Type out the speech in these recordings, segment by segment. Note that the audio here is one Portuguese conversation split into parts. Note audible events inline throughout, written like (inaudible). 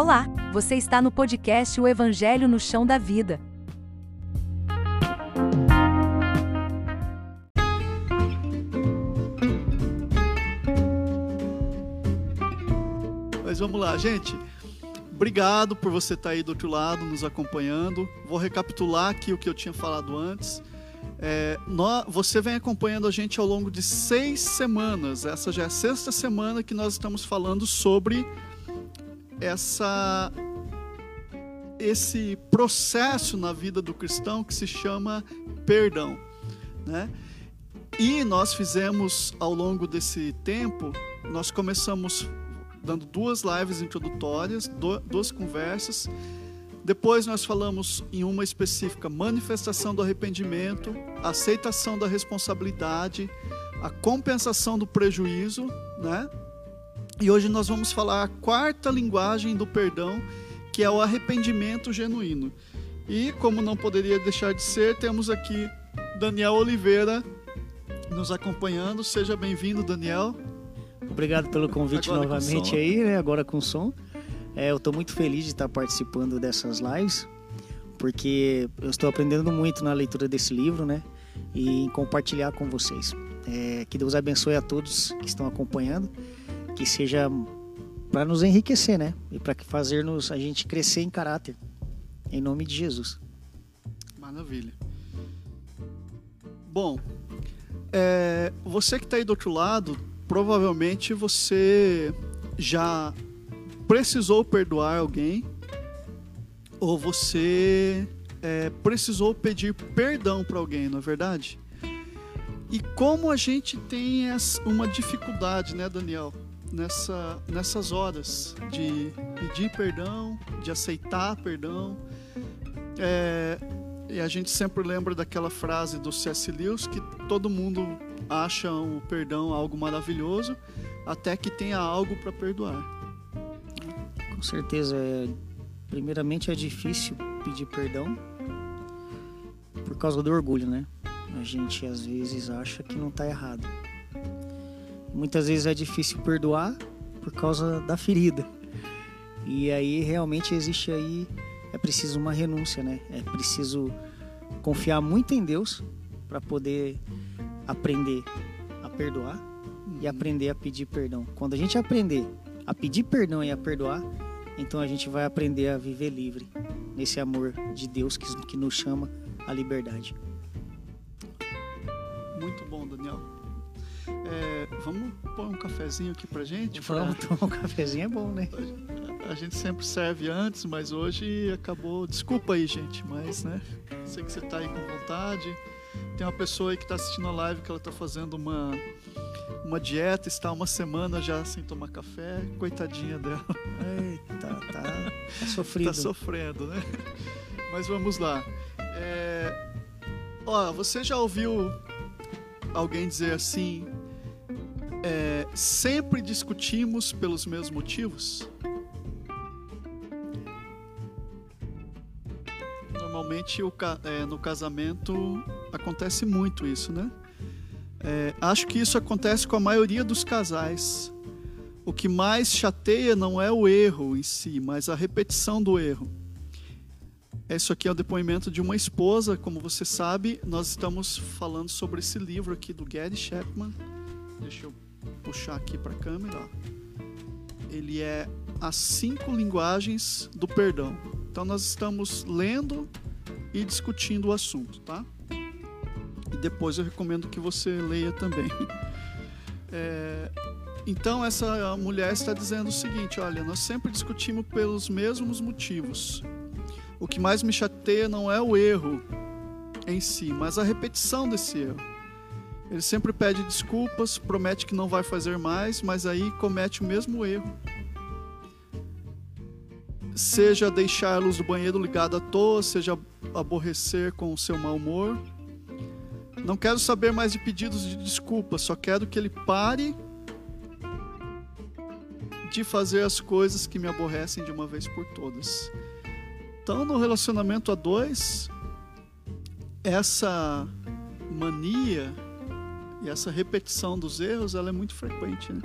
Olá, você está no podcast O Evangelho no Chão da Vida. Mas vamos lá, gente. Obrigado por você estar aí do outro lado nos acompanhando. Vou recapitular aqui o que eu tinha falado antes. É, nós, você vem acompanhando a gente ao longo de seis semanas. Essa já é a sexta semana que nós estamos falando sobre essa esse processo na vida do cristão que se chama perdão, né? E nós fizemos ao longo desse tempo, nós começamos dando duas lives introdutórias, duas conversas. Depois nós falamos em uma específica manifestação do arrependimento, aceitação da responsabilidade, a compensação do prejuízo, né? E hoje nós vamos falar a quarta linguagem do perdão, que é o arrependimento genuíno. E como não poderia deixar de ser, temos aqui Daniel Oliveira nos acompanhando. Seja bem-vindo, Daniel. Obrigado pelo convite agora novamente aí, né? Agora com som. É, eu estou muito feliz de estar participando dessas lives, porque eu estou aprendendo muito na leitura desse livro, né? E em compartilhar com vocês. É, que Deus abençoe a todos que estão acompanhando que seja para nos enriquecer, né? E para fazer-nos a gente crescer em caráter. Em nome de Jesus. Maravilha. Bom, é, você que está aí do outro lado, provavelmente você já precisou perdoar alguém ou você é, precisou pedir perdão para alguém, não é verdade? E como a gente tem uma dificuldade, né, Daniel? Nessa, nessas horas de pedir perdão, de aceitar perdão. É, e a gente sempre lembra daquela frase do C.S. Lewis que todo mundo acha o perdão algo maravilhoso, até que tenha algo para perdoar. Com certeza, é, primeiramente é difícil pedir perdão por causa do orgulho, né? A gente às vezes acha que não está errado muitas vezes é difícil perdoar por causa da ferida. E aí realmente existe aí é preciso uma renúncia, né? É preciso confiar muito em Deus para poder aprender a perdoar e aprender a pedir perdão. Quando a gente aprender a pedir perdão e a perdoar, então a gente vai aprender a viver livre nesse amor de Deus que, que nos chama à liberdade. Muito bom, Daniel. É, vamos pôr um cafezinho aqui pra gente? Vamos pra... tomar um cafezinho, é bom, né? A, a, gente sempre serve antes, mas hoje acabou. Desculpa aí, gente, mas, né? Sei que você tá aí com vontade. Tem uma pessoa aí que tá assistindo a live que ela tá fazendo uma, uma dieta, está uma semana já sem tomar café. Coitadinha dela. Eita, tá, (laughs) tá sofrido. tá sofrendo, né? Mas vamos lá. É... Ó, você já ouviu alguém dizer assim: é, sempre discutimos pelos mesmos motivos? Normalmente o, é, no casamento acontece muito isso, né? É, acho que isso acontece com a maioria dos casais. O que mais chateia não é o erro em si, mas a repetição do erro. Isso aqui é o depoimento de uma esposa, como você sabe, nós estamos falando sobre esse livro aqui do Gary Chapman. Deixa eu puxar aqui para a câmera, ele é as cinco linguagens do perdão. Então nós estamos lendo e discutindo o assunto, tá? E depois eu recomendo que você leia também. (laughs) É, então essa mulher está dizendo o seguinte: olha, nós sempre discutimos pelos mesmos motivos. O que mais me chateia não é o erro em si, mas a repetição desse erro. Ele sempre pede desculpas, promete que não vai fazer mais, mas aí comete o mesmo erro. Seja deixar a luz do banheiro ligada à toa, seja aborrecer com o seu mau humor. Não quero saber mais de pedidos de desculpas, só quero que ele pare de fazer as coisas que me aborrecem de uma vez por todas. Então, no relacionamento a dois, essa mania e essa repetição dos erros, ela é muito frequente, né?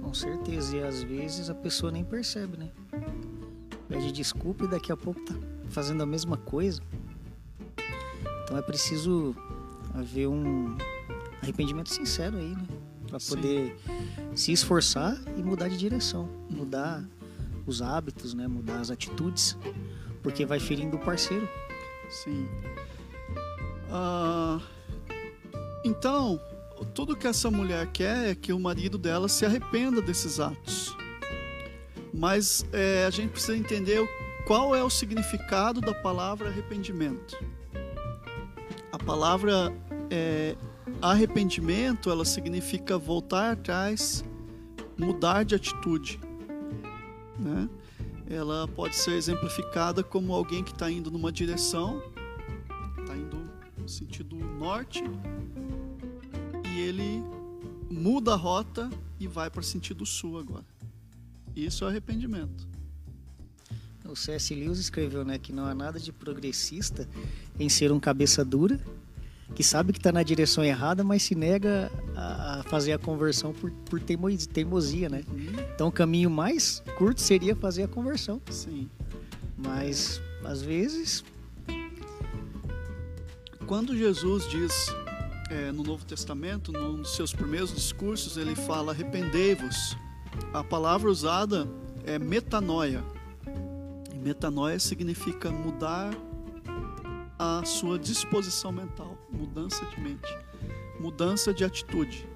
Com certeza, e às vezes a pessoa nem percebe, né? Pede desculpa e daqui a pouco tá fazendo a mesma coisa. Então é preciso haver um arrependimento sincero aí, né? Para poder se esforçar e mudar de direção, mudar os hábitos, né? Mudar as atitudes, porque vai ferindo o parceiro. Sim. Ah, então, tudo que essa mulher quer é que o marido dela se arrependa desses atos. Mas é, a gente precisa entender qual é o significado da palavra arrependimento. A palavra é, arrependimento, ela significa voltar atrás, mudar de atitude. Né? Ela pode ser exemplificada como alguém que está indo numa direção, está indo no sentido norte, e ele muda a rota e vai para o sentido sul agora. Isso é arrependimento. O C.S. Lewis escreveu né, que não há nada de progressista em ser um cabeça dura, que sabe que está na direção errada, mas se nega a fazer a conversão por, por teimosia, né? Uhum. Então o caminho mais curto seria fazer a conversão. Sim. Mas às vezes. Quando Jesus diz é, no Novo Testamento, nos seus primeiros discursos, ele fala: arrependei-vos. A palavra usada é metanoia. E metanoia significa mudar a sua disposição mental, mudança de mente, mudança de atitude.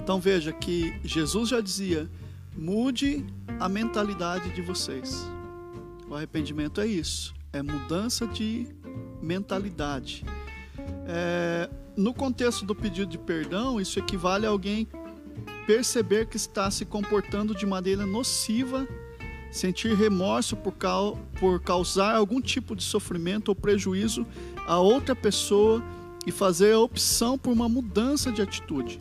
Então veja que Jesus já dizia: mude a mentalidade de vocês. O arrependimento é isso, é mudança de mentalidade. É, no contexto do pedido de perdão, isso equivale a alguém perceber que está se comportando de maneira nociva, sentir remorso por, por causar algum tipo de sofrimento ou prejuízo a outra pessoa e fazer a opção por uma mudança de atitude.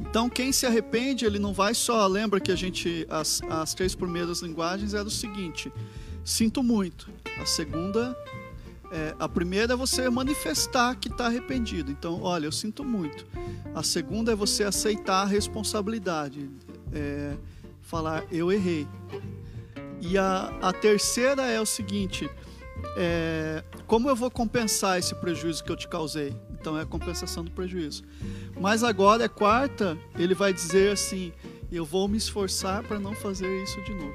Então, quem se arrepende, ele não vai só. Lembra que a gente, as, as três primeiras linguagens era o seguinte: sinto muito. A segunda é, a primeira é você manifestar que está arrependido. Então, olha, eu sinto muito. A segunda é você aceitar a responsabilidade, é, falar eu errei. E a, a terceira é o seguinte: é, como eu vou compensar esse prejuízo que eu te causei? Então é a compensação do prejuízo. Mas agora, é quarta, ele vai dizer assim: eu vou me esforçar para não fazer isso de novo.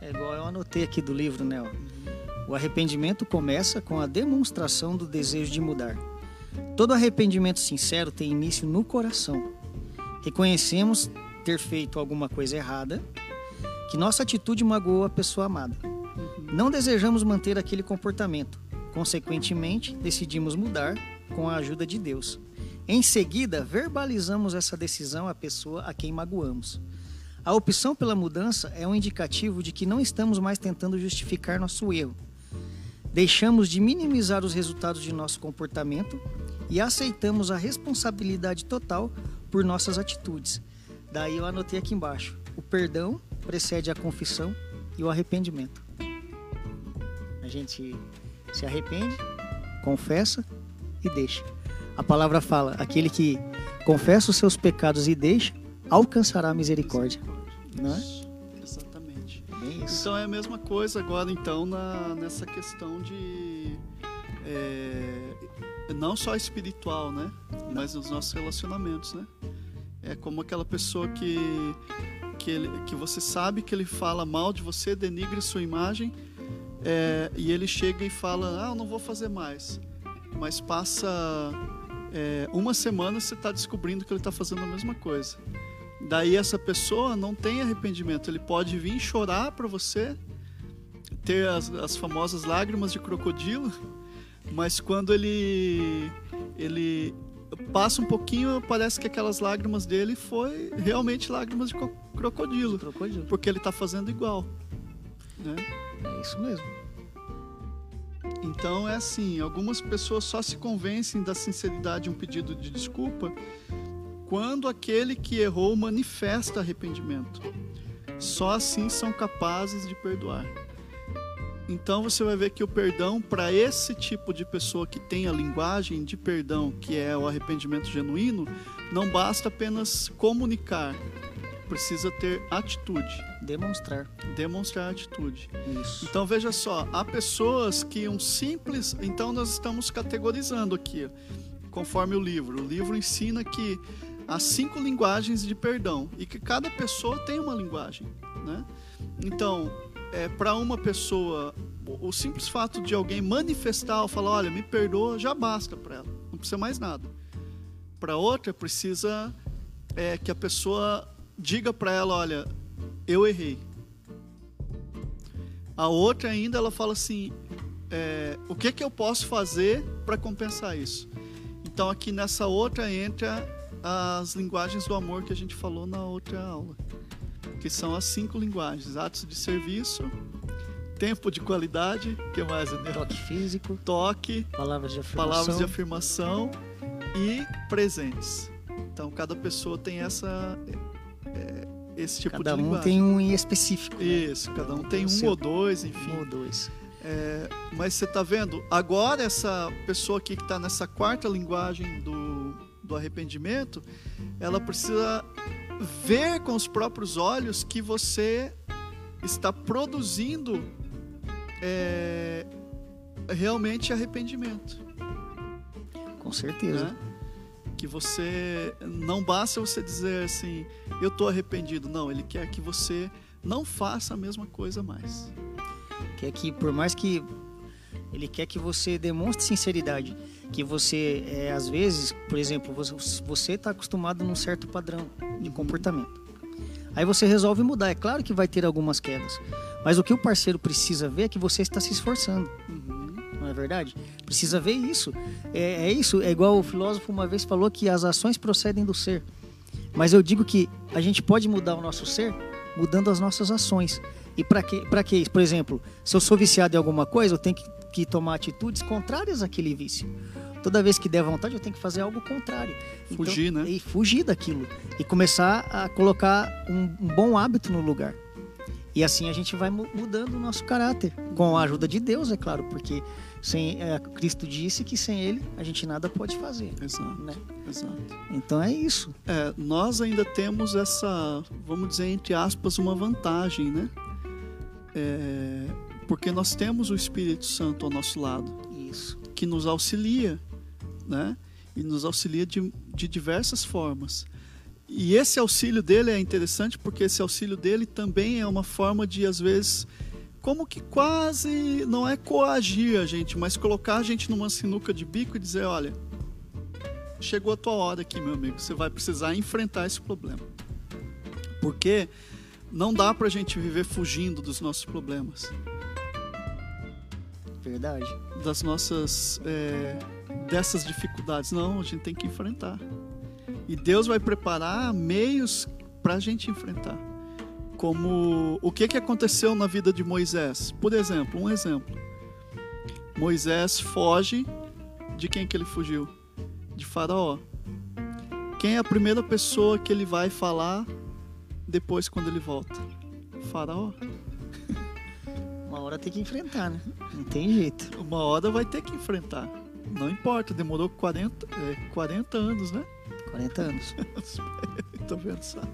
É igual eu anotei aqui do livro, né? O arrependimento começa com a demonstração do desejo de mudar. Todo arrependimento sincero tem início no coração. Reconhecemos ter feito alguma coisa errada, que nossa atitude magoou a pessoa amada. Não desejamos manter aquele comportamento. Consequentemente, decidimos mudar com a ajuda de Deus. Em seguida, verbalizamos essa decisão à pessoa a quem magoamos. A opção pela mudança é um indicativo de que não estamos mais tentando justificar nosso erro, Deixamos de minimizar os resultados de nosso comportamento e aceitamos a responsabilidade total por nossas atitudes. Daí eu anotei aqui embaixo: o perdão precede a confissão e o arrependimento. A gente se arrepende, confessa e deixa. A palavra fala: aquele que confessa os seus pecados e deixa, alcançará a misericórdia. Não é? Isso. Então é a mesma coisa agora então na, nessa questão de é, não só espiritual, né? Não. Mas nos nossos relacionamentos, né? É como aquela pessoa que que, ele, que você sabe que ele fala mal de você, denigre sua imagem, é, e ele chega e fala, ah, eu não vou fazer mais. Mas passa é, uma semana você está descobrindo que ele está fazendo a mesma coisa. Daí essa pessoa não tem arrependimento, ele pode vir chorar para você, ter as, as famosas lágrimas de crocodilo, mas quando ele ele passa um pouquinho, parece que aquelas lágrimas dele foi realmente lágrimas de crocodilo, crocodilo. porque ele está fazendo igual, né? É isso mesmo. Então é assim, algumas pessoas só se convencem da sinceridade de um pedido de desculpa quando aquele que errou manifesta arrependimento. Só assim são capazes de perdoar. Então você vai ver que o perdão, para esse tipo de pessoa que tem a linguagem de perdão, que é o arrependimento genuíno, não basta apenas comunicar, precisa ter atitude. Demonstrar. Demonstrar atitude. Isso. Então veja só, há pessoas que um simples. Então nós estamos categorizando aqui, conforme o livro. O livro ensina que há cinco linguagens de perdão e que cada pessoa tem uma linguagem, né? Então, é, para uma pessoa, o simples fato de alguém manifestar ou falar, olha, me perdoa, já basta para ela, não precisa mais nada. Para outra, precisa é, que a pessoa diga para ela, olha, eu errei. A outra ainda, ela fala assim, é, o que que eu posso fazer para compensar isso? Então aqui nessa outra entra as linguagens do amor que a gente falou na outra aula, que são as cinco linguagens: atos de serviço, tempo de qualidade, que mais? Daniel? Toque físico, Toque, palavras de afirmação. palavras de afirmação e presentes. Então cada pessoa tem essa é, esse tipo Cada de um linguagem. tem um em específico. né? Isso, cada um tem O um ou dois, enfim. Um ou dois. É, mas você está vendo? Agora essa pessoa aqui que está nessa quarta linguagem do, do arrependimento, ela precisa ver com os próprios olhos que você está produzindo é, realmente arrependimento. Com certeza. né? Que você não basta você dizer assim, eu estou arrependido. Não, ele quer que você não faça a mesma coisa mais. Que é que por mais que ele quer que você demonstre sinceridade, que você é, às vezes, por exemplo, você está acostumado num certo padrão de comportamento. Aí você resolve mudar. É claro que vai ter algumas quedas, mas o que o parceiro precisa ver é que você está se esforçando. Não é verdade? Precisa ver isso. É, é isso. É igual o filósofo uma vez falou que as ações procedem do ser. Mas eu digo que a gente pode mudar o nosso ser mudando as nossas ações. E para que, para que isso? Por exemplo, se eu sou viciado em alguma coisa, eu tenho que, que tomar atitudes contrárias àquele vício. Toda vez que der vontade, eu tenho que fazer algo contrário. Então, Fugir, né? E fugir daquilo. E começar a colocar um, um bom hábito no lugar. E assim a gente vai mu- mudando o nosso caráter. Com a ajuda de Deus, é claro, porque sem, é, Cristo disse que sem Ele a gente nada pode fazer. Exato, Né? exato. Então é isso. É, nós ainda temos essa, vamos dizer, entre aspas, uma vantagem, né? É, porque nós temos o Espírito Santo ao nosso lado, Isso. que nos auxilia, né? E nos auxilia de, de diversas formas. E esse auxílio dele é interessante porque esse auxílio dele também é uma forma de, às vezes, como que quase não é coagir a gente, mas colocar a gente numa sinuca de bico e dizer: olha, chegou a tua hora aqui, meu amigo, você vai precisar enfrentar esse problema. Porque não dá pra gente viver fugindo dos nossos problemas, Verdade. das nossas é, dessas dificuldades. Não, a gente tem que enfrentar. E Deus vai preparar meios para a gente enfrentar. Como o que, que aconteceu na vida de Moisés? Por exemplo, um exemplo. Moisés foge de quem que ele fugiu? De Faraó. Quem é a primeira pessoa que ele vai falar depois quando ele volta? Faraó. Hora tem que enfrentar, né? Não tem jeito. Uma hora vai ter que enfrentar. Não importa, demorou 40, é, 40 anos, né? 40 anos. (laughs) Tô.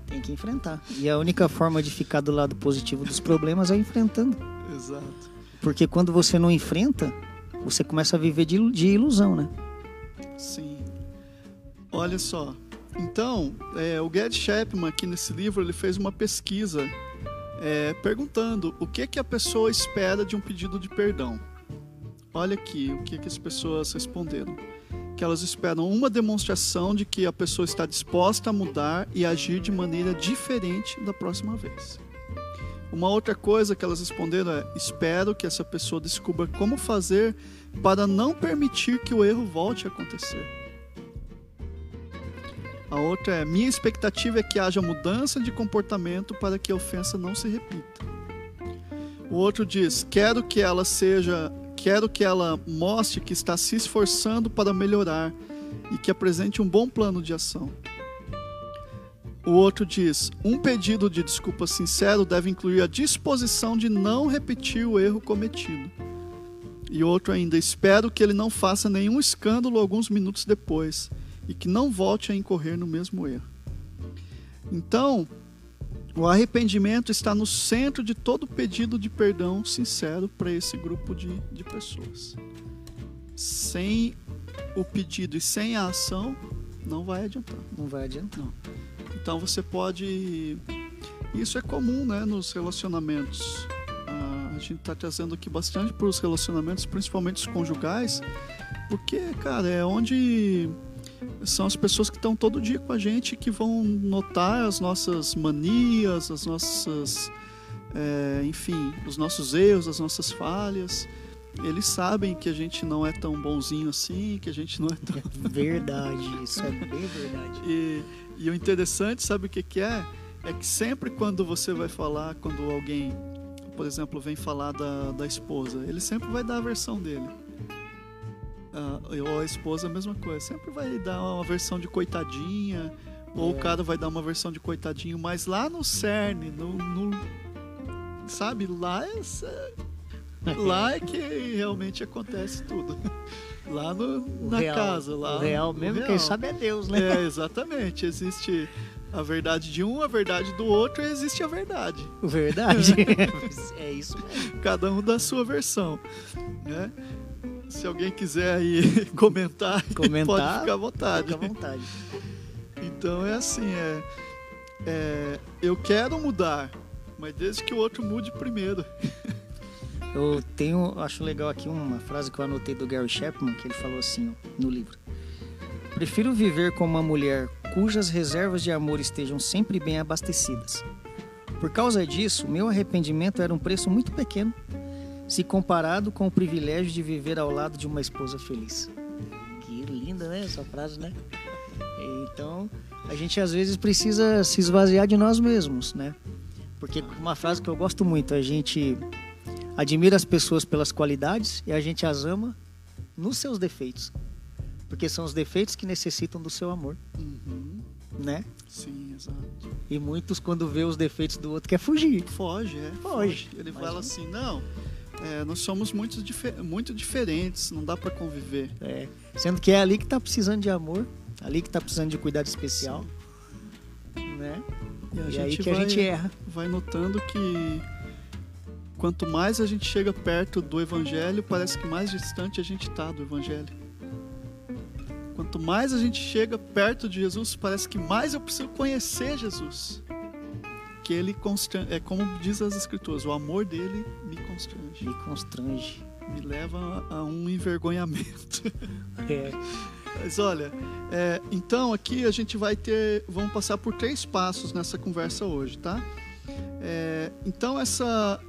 Tem que enfrentar. E a única forma de ficar do lado positivo dos problemas é enfrentando. Exato. Porque quando você não enfrenta, você começa a viver de, de ilusão, né? Sim. Olha só. Então, é, o Gerd Chapman, aqui nesse livro, ele fez uma pesquisa é, perguntando o que, que a pessoa espera de um pedido de perdão. Olha aqui o que, que as pessoas responderam. Que elas esperam uma demonstração de que a pessoa está disposta a mudar e agir de maneira diferente da próxima vez. Uma outra coisa que elas responderam é: espero que essa pessoa descubra como fazer para não permitir que o erro volte a acontecer. A outra é: minha expectativa é que haja mudança de comportamento para que a ofensa não se repita. O outro diz: quero que ela seja, quero que ela mostre que está se esforçando para melhorar e que apresente um bom plano de ação. O outro diz: um pedido de desculpa sincero deve incluir a disposição de não repetir o erro cometido. E outro ainda: espero que ele não faça nenhum escândalo alguns minutos depois e que não volte a incorrer no mesmo erro. Então, o arrependimento está no centro de todo pedido de perdão sincero para esse grupo de, de pessoas. Sem o pedido e sem a ação, não vai adiantar. Não vai adiantar. Não. Então você pode. Isso é comum né, nos relacionamentos. Ah, a gente está trazendo aqui bastante para os relacionamentos, principalmente os conjugais, porque, cara, é onde são as pessoas que estão todo dia com a gente que vão notar as nossas manias, as nossas. É, enfim, os nossos erros, as nossas falhas eles sabem que a gente não é tão bonzinho assim, que a gente não é tão. Verdade, isso é bem verdade. E, e o interessante, sabe o que, que é? É que sempre quando você vai falar, quando alguém, por exemplo, vem falar da, da esposa, ele sempre vai dar a versão dele. Ah, ou a esposa, a mesma coisa, sempre vai dar uma versão de coitadinha, ou é. o cara vai dar uma versão de coitadinho, mas lá no cerne, no, no sabe, lá é, (laughs) Lá é que realmente acontece tudo. (laughs) Lá no, na real, casa. Lá, o real mesmo, real. quem sabe é Deus, né? É, exatamente. Existe a verdade de um, a verdade do outro, e existe a verdade. Verdade. (laughs) é isso mesmo. Cada um da sua versão. Né? Se alguém quiser aí (laughs) comentar, (laughs) comentar pode ficar à vontade. Fica à vontade. Então é assim, é, é, eu quero mudar, mas desde que o outro mude primeiro. (laughs) Eu tenho, acho legal aqui uma frase que eu anotei do Gary Chapman, que ele falou assim no livro. Prefiro viver com uma mulher cujas reservas de amor estejam sempre bem abastecidas. Por causa disso, meu arrependimento era um preço muito pequeno, se comparado com o privilégio de viver ao lado de uma esposa feliz. Que linda, né, essa frase, né? Então, a gente às vezes precisa se esvaziar de nós mesmos, né? Porque uma frase que eu gosto muito, a gente admira as pessoas pelas qualidades e a gente as ama nos seus defeitos. Porque são os defeitos que necessitam do seu amor. Uhum. Né? Sim, exato. E muitos, quando vê os defeitos do outro, quer fugir. Foge, é. Foge. Ele Mas, fala assim: não, é, nós somos muito, difer muito diferentes, não dá para conviver. É. Sendo que é ali que tá precisando de amor, ali que tá precisando de cuidado especial. Né? E, e aí que vai, a gente erra. Vai notando que quanto mais a gente chega perto do Evangelho, parece que mais distante a gente está do Evangelho. Quanto mais a gente chega perto de Jesus, parece que mais eu preciso conhecer Jesus. Que ele é como diz as Escrituras, o amor dele me constrange. Me constrange. Me leva a, um envergonhamento. (laughs) É. Mas olha, é, então aqui a gente vai ter, vamos passar por três passos nessa conversa hoje, tá? É, então essa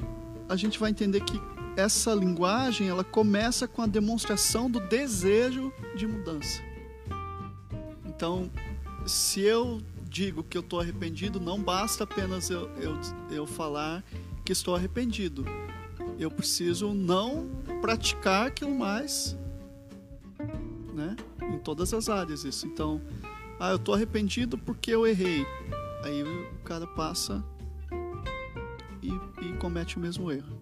a gente vai entender que essa linguagem ela começa com a demonstração do desejo de mudança. Então, se eu digo que eu estou arrependido, não basta apenas eu, eu, eu falar que estou arrependido. Eu preciso não praticar aquilo mais, né? Em todas as áreas isso. Então, ah, eu estou arrependido porque eu errei. Aí o cara passa e, e comete o mesmo erro.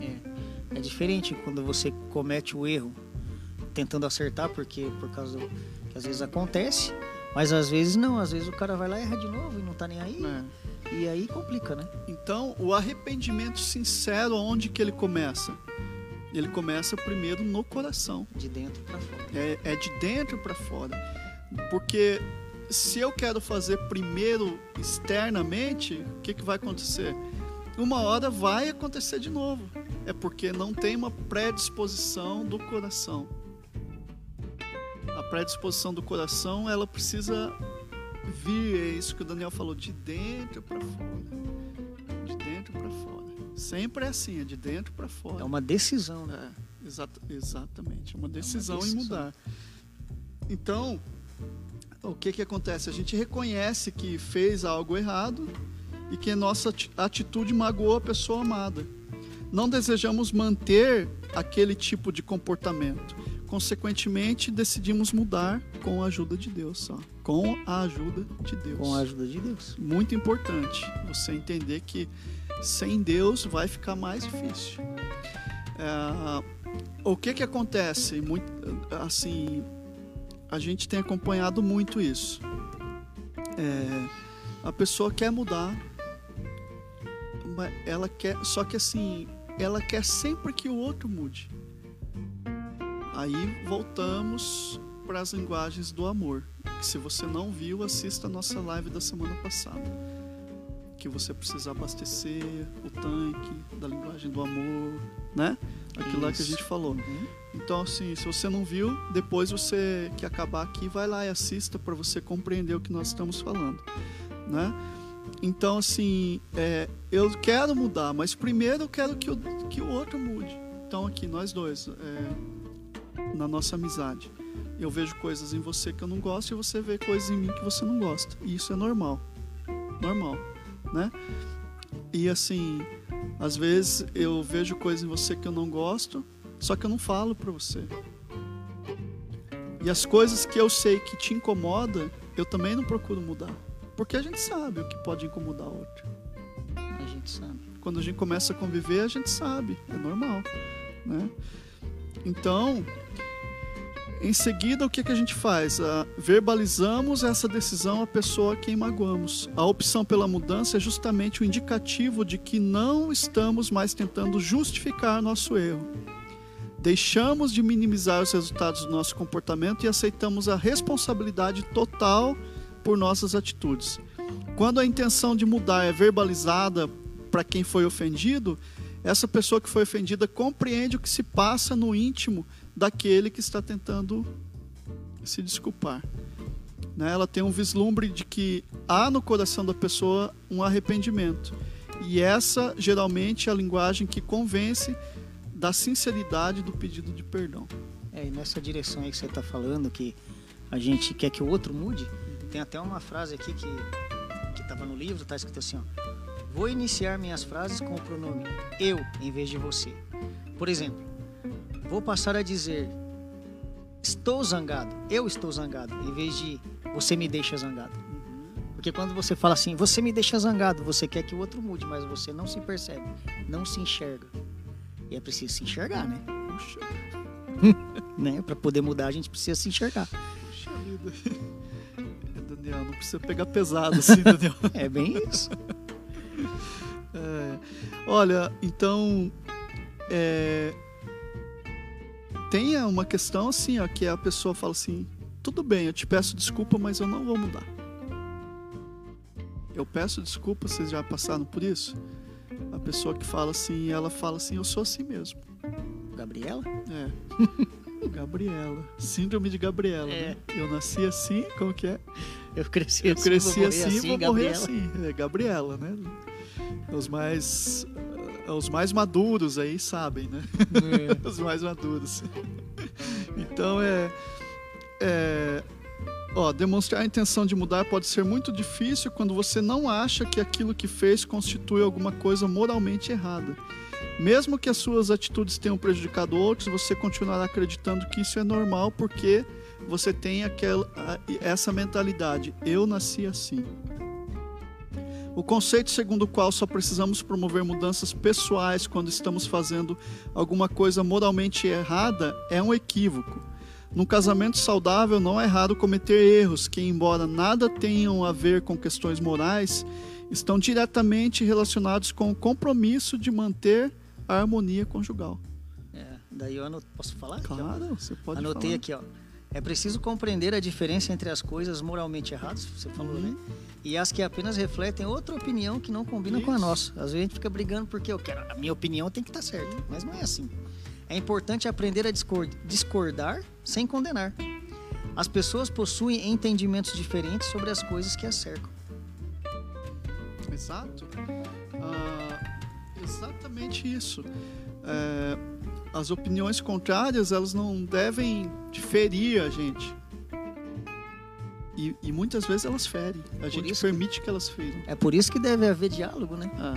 É, é diferente quando você comete o erro tentando acertar, porque por causa do, que às vezes acontece, mas às vezes não, às vezes o cara vai lá e erra de novo e não tá nem aí. É. E aí complica, né? Então, o arrependimento sincero, onde que ele começa? Ele começa primeiro no coração. De dentro para fora. É, é de dentro para fora. Porque se eu quero fazer primeiro externamente, o que, que vai acontecer? Uma hora vai acontecer de novo. É porque não tem uma predisposição do coração. A predisposição do coração, ela precisa vir, é isso que o Daniel falou, de dentro para fora. De dentro para fora. Sempre é assim, é de dentro para fora. É uma decisão, né? É, exata, exatamente, é uma decisão, é uma decisão em mudar. Então, o que, que acontece? A gente reconhece que fez algo errado e que nossa atitude magoou a pessoa amada. Não desejamos manter aquele tipo de comportamento. Consequentemente, decidimos mudar com a ajuda de Deus, só. Com a ajuda de Deus. Com a ajuda de Deus. Muito importante você entender que sem Deus vai ficar mais difícil. É, o que que acontece? Muito, assim, a gente tem acompanhado muito isso. É, a pessoa quer mudar, mas ela quer, só que assim, ela quer sempre que o outro mude. Aí voltamos para as linguagens do amor. Que se você não viu, assista a nossa live da semana passada. Que você precisa abastecer o tanque da linguagem do amor, né? Aquilo lá que a Isso. gente falou. Uhum. Então, assim, se você não viu, depois você que acabar aqui, vai lá e assista para você compreender o que nós estamos falando, né? Então, assim, é, eu quero mudar, mas primeiro eu quero que o, que o outro mude. Então, aqui, nós dois, é, na nossa amizade, eu vejo coisas em você que eu não gosto e você vê coisas em mim que você não gosta. E isso é normal. Normal, né? E, assim, às vezes eu vejo coisas em você que eu não gosto, só que eu não falo pra você. E as coisas que eu sei que te incomoda, eu também não procuro mudar. Porque a gente sabe o que pode incomodar o outro. A gente sabe. Quando a gente começa a conviver, a gente sabe, é normal, né? Então, em seguida, o que, que a gente faz? Ah, verbalizamos essa decisão à pessoa a quem magoamos. A opção pela mudança é justamente o indicativo de que não estamos mais tentando justificar nosso erro. Deixamos de minimizar os resultados do nosso comportamento e aceitamos a responsabilidade total por nossas atitudes. Quando a intenção de mudar é verbalizada para quem foi ofendido, essa pessoa que foi ofendida compreende o que se passa no íntimo daquele que está tentando se desculpar. Né? Ela tem um vislumbre de que há no coração da pessoa um arrependimento. E essa, geralmente, é a linguagem que convence da sinceridade do pedido de perdão. É, e nessa direção aí que você está falando, que a gente quer que o outro mude, tem até uma frase aqui que estava no livro, tá escrito assim, ó. Vou iniciar minhas frases com o pronome eu em vez de você. Por exemplo, vou passar a dizer estou zangado, eu estou zangado, em vez de você me deixa zangado. Porque quando você fala assim, você me deixa zangado, você quer que o outro mude, mas você não se percebe, não se enxerga. E é preciso se enxergar, né? Puxa, (laughs) né? Para poder mudar, a gente precisa se enxergar. puxa vida. (laughs) Daniel, não precisa pegar pesado assim, Daniel. (laughs) É bem isso. É, olha, então é, tenha uma questão assim, ó, que a pessoa fala assim, tudo bem, eu te peço desculpa, mas eu não vou mudar. Eu peço desculpa, vocês já passaram por isso? A pessoa que fala assim, ela fala assim, eu sou assim mesmo. Gabriela? É. (laughs) Gabriela. Síndrome de Gabriela, É. né? Eu nasci assim, como que é? Eu cresci Eu assim, cresci vou morrer assim, vou morrer Gabriela. assim. É Gabriela, né? Os mais, os mais maduros aí sabem, né? É. (laughs) Os mais maduros. Então é, é, ó, demonstrar a intenção de mudar pode ser muito difícil quando você não acha que aquilo que fez constitui alguma coisa moralmente errada. Mesmo que as suas atitudes tenham prejudicado outros, você continuará acreditando que isso é normal porque você tem aquela, essa mentalidade. Eu nasci assim. O conceito segundo o qual só precisamos promover mudanças pessoais quando estamos fazendo alguma coisa moralmente errada é um equívoco. Num casamento saudável, não é raro cometer erros que, embora nada tenham a ver com questões morais, estão diretamente relacionados com o compromisso de manter a harmonia conjugal. É, daí eu anot... posso falar? aqui? Claro, você pode Anotei falar. aqui, ó. É preciso compreender a diferença entre as coisas moralmente erradas, você falou, Uhum. né? E as que apenas refletem outra opinião que não combina com a Isso. nossa. Às vezes a gente fica brigando porque eu quero, a minha opinião tem que estar certa, mas não é assim. É importante aprender a discor- discordar sem condenar. As pessoas possuem entendimentos diferentes sobre as coisas que as cercam. Exato. Ah, exatamente isso. É, as opiniões contrárias, elas não devem ferir a gente. E, e muitas vezes elas ferem. A gente isso- permite que elas feram. É por isso que deve haver diálogo, né? Ah,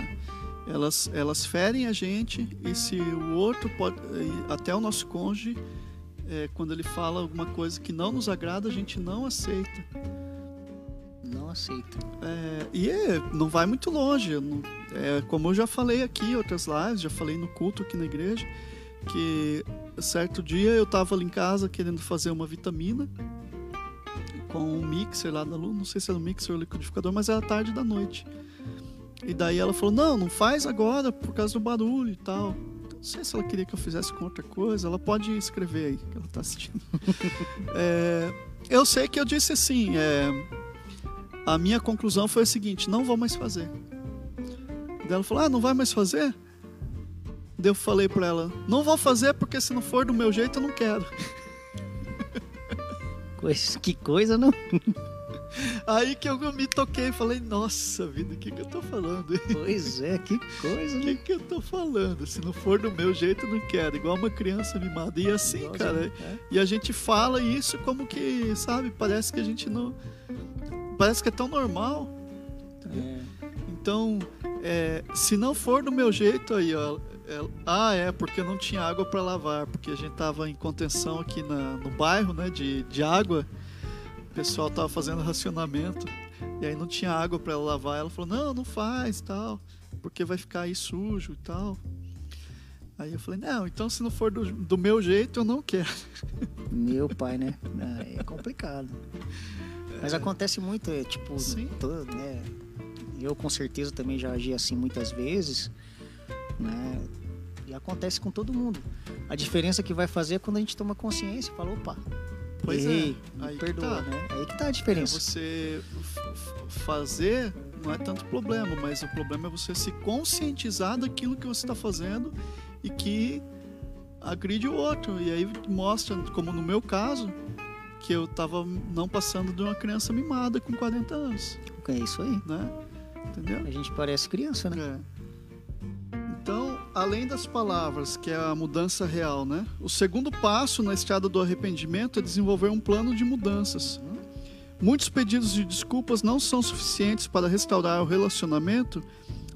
elas, elas ferem a gente e se o outro pode, até o nosso cônjuge, é, quando ele fala alguma coisa que não nos agrada, a gente não aceita. aceita. É, e é, não vai muito longe. Não- é, como eu já falei aqui em outras lives, já falei no culto aqui na igreja, que certo dia eu tava ali em casa querendo fazer uma vitamina com um mixer lá da Lu, não sei se era um mixer ou liquidificador, mas era tarde da noite. E daí ela falou: Não, não faz agora por causa do barulho e tal. Não sei se ela queria que eu fizesse com outra coisa. Ela pode escrever aí, que ela tá assistindo. (laughs) É, eu sei que eu disse assim: é, a minha conclusão foi a seguinte: não vou mais fazer. Daí ela falou: ah, não vai mais fazer? Daí eu falei pra ela: não vou fazer porque se não for do meu jeito eu não quero. (laughs) Coisa- que coisa, não? (laughs) Aí que eu me toquei e falei: nossa vida, o que, que eu tô falando? (laughs) Pois é, que coisa, O que, né? que eu tô falando? Se não for do meu jeito, eu não quero. Igual uma criança mimada. E assim, Igualzinho, cara. é. E a gente fala isso como que, sabe, parece que a gente não. Parece que é tão normal. É. Então, é, se não for do meu jeito aí, ó. É- ah, é, porque não tinha água para lavar, porque a gente tava em contenção aqui na- no bairro, né, de, de água. O pessoal tava fazendo racionamento e aí não tinha água para lavar. Ela falou: "Não, não faz, tal, porque vai ficar aí sujo e tal". Aí eu falei: "Não, então se não for do, do meu jeito, eu não quero". (laughs) Meu pai, né? Ah, É complicado. Mas acontece muito, é tipo, Sim. todo, né? Eu com certeza também já agi assim muitas vezes, né? E acontece com todo mundo. A diferença que vai fazer é quando a gente toma consciência e fala, opa, Pois errei, é, aí que perdoa, tá. né? Aí que tá a É diferença. você f- f- fazer não é tanto problema, mas o problema é você se conscientizar daquilo que você está fazendo e que agride o outro. E aí mostra, como no meu caso, que eu estava não passando de uma criança mimada com 40 anos, É isso aí. né? Entendeu? A gente parece criança, né? É. Além das palavras, que é a mudança real, né? O segundo passo na estrada do arrependimento é desenvolver um plano de mudanças. Muitos pedidos de desculpas não são suficientes para restaurar o relacionamento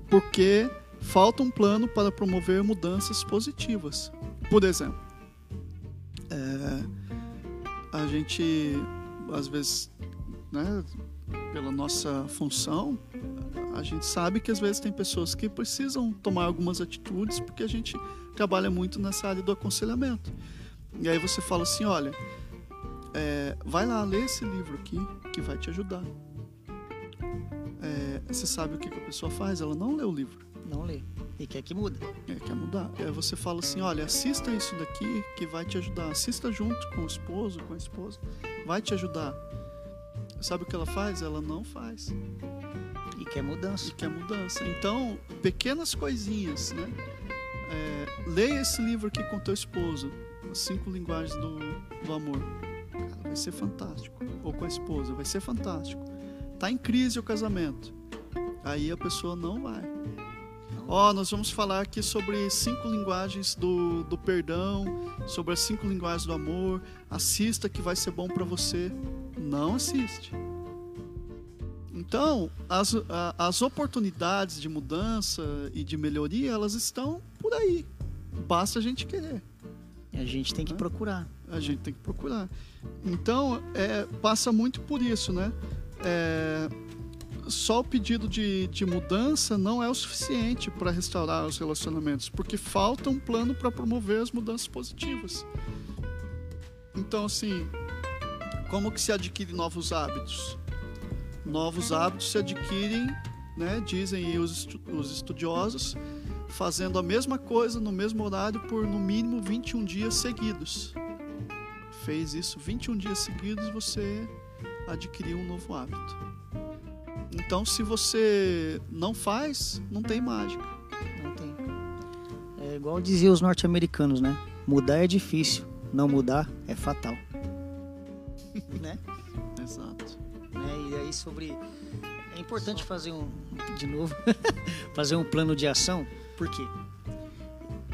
porque falta um plano para promover mudanças positivas. Por exemplo, é, a gente, às vezes, né, pela nossa função, a gente sabe que às vezes tem pessoas que precisam tomar algumas atitudes porque a gente trabalha muito nessa área do aconselhamento. E aí você fala assim, olha, é, vai lá ler esse livro aqui que vai te ajudar. É, você sabe o que, que a pessoa faz? Ela não lê o livro. Não lê. E quer que muda. É, quer mudar. Aí você fala assim, olha, assista isso daqui que vai te ajudar. Assista junto com o esposo, com a esposa. Vai te ajudar. Sabe o que ela faz? Ela não faz. E quer mudança. e quer mudança. Então, pequenas coisinhas, né? É, leia esse livro aqui com teu esposo, As Cinco Linguagens do, do Amor. Cara, vai ser fantástico. Ou com a esposa, vai ser fantástico. Tá em crise o casamento. Aí a pessoa não vai. Ó, nós vamos falar aqui sobre cinco linguagens do, do perdão, sobre as cinco linguagens do amor. Assista que vai ser bom para você. Não assiste. Então, as, as oportunidades de mudança e de melhoria, elas estão por aí. Basta a gente querer. E a gente tem que Hã? procurar. A gente tem que procurar. Então, é, passa muito por isso, né? É, só o pedido de, de mudança não é o suficiente para restaurar os relacionamentos, porque falta um plano para promover as mudanças positivas. Então, assim, como que se adquire novos hábitos? Novos hábitos se adquirem, né, dizem os, estu- os estudiosos, fazendo a mesma coisa no mesmo horário por no mínimo 21 dias seguidos. Fez isso 21 dias seguidos, você adquiriu um novo hábito. Então, se você não faz, não tem mágica. Não tem. É igual diziam os norte-americanos, né? Mudar é difícil, não mudar é fatal. (laughs) né? Exato. né? E aí sobre é importante fazer um de novo (laughs) fazer um plano de ação. Por quê?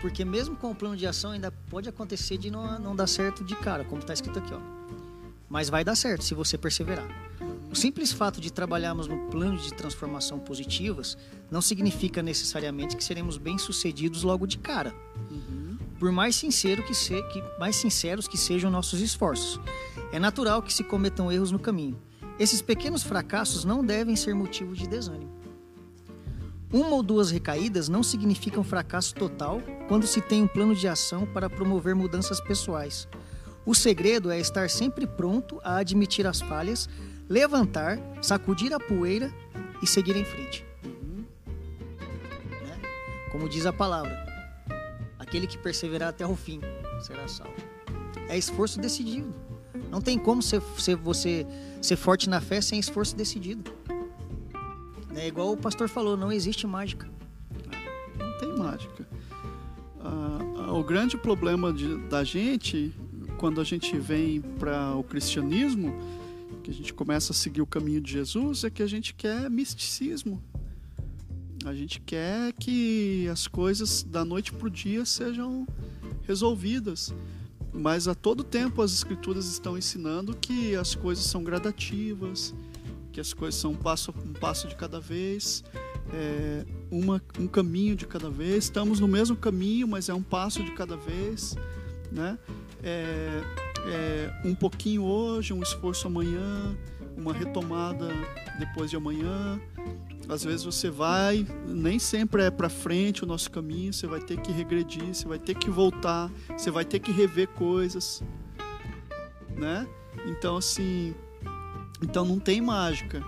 Porque mesmo com o plano de ação ainda pode acontecer de não, não dar certo de cara, como está escrito aqui, ó. Mas vai dar certo se você perseverar. O simples fato de trabalharmos no plano de transformação positivas não significa necessariamente que seremos bem-sucedidos logo de cara. Por mais sincero que, se, que mais sinceros que sejam nossos esforços, é natural que se cometam erros no caminho. Esses pequenos fracassos não devem ser motivo de desânimo. Uma ou duas recaídas não significam fracasso total quando se tem um plano de ação para promover mudanças pessoais. O segredo é estar sempre pronto a admitir as falhas, levantar, sacudir a poeira e seguir em frente. Né? Como diz a palavra, aquele que perseverar até o fim será salvo. É esforço decidido. Não tem como ser, ser, você ser forte na fé sem esforço decidido. É igual o pastor falou, não existe mágica. Não tem mágica. Ah, ah, o grande problema de, da gente, quando a gente vem para o cristianismo, que a gente começa a seguir o caminho de Jesus, é que a gente quer misticismo. A gente quer que as coisas da noite para o dia sejam resolvidas. Mas a todo tempo as escrituras estão ensinando que as coisas são gradativas, que as coisas são um passo, um passo de cada vez, é, uma, um caminho de cada vez. Estamos no mesmo caminho, mas é um passo de cada vez, né? É, é, um pouquinho hoje, um esforço amanhã, uma retomada depois de amanhã. Às vezes você vai, nem sempre é para frente o nosso caminho, você vai ter que regredir, você vai ter que voltar, você vai ter que rever coisas, né? Então assim, então não tem mágica.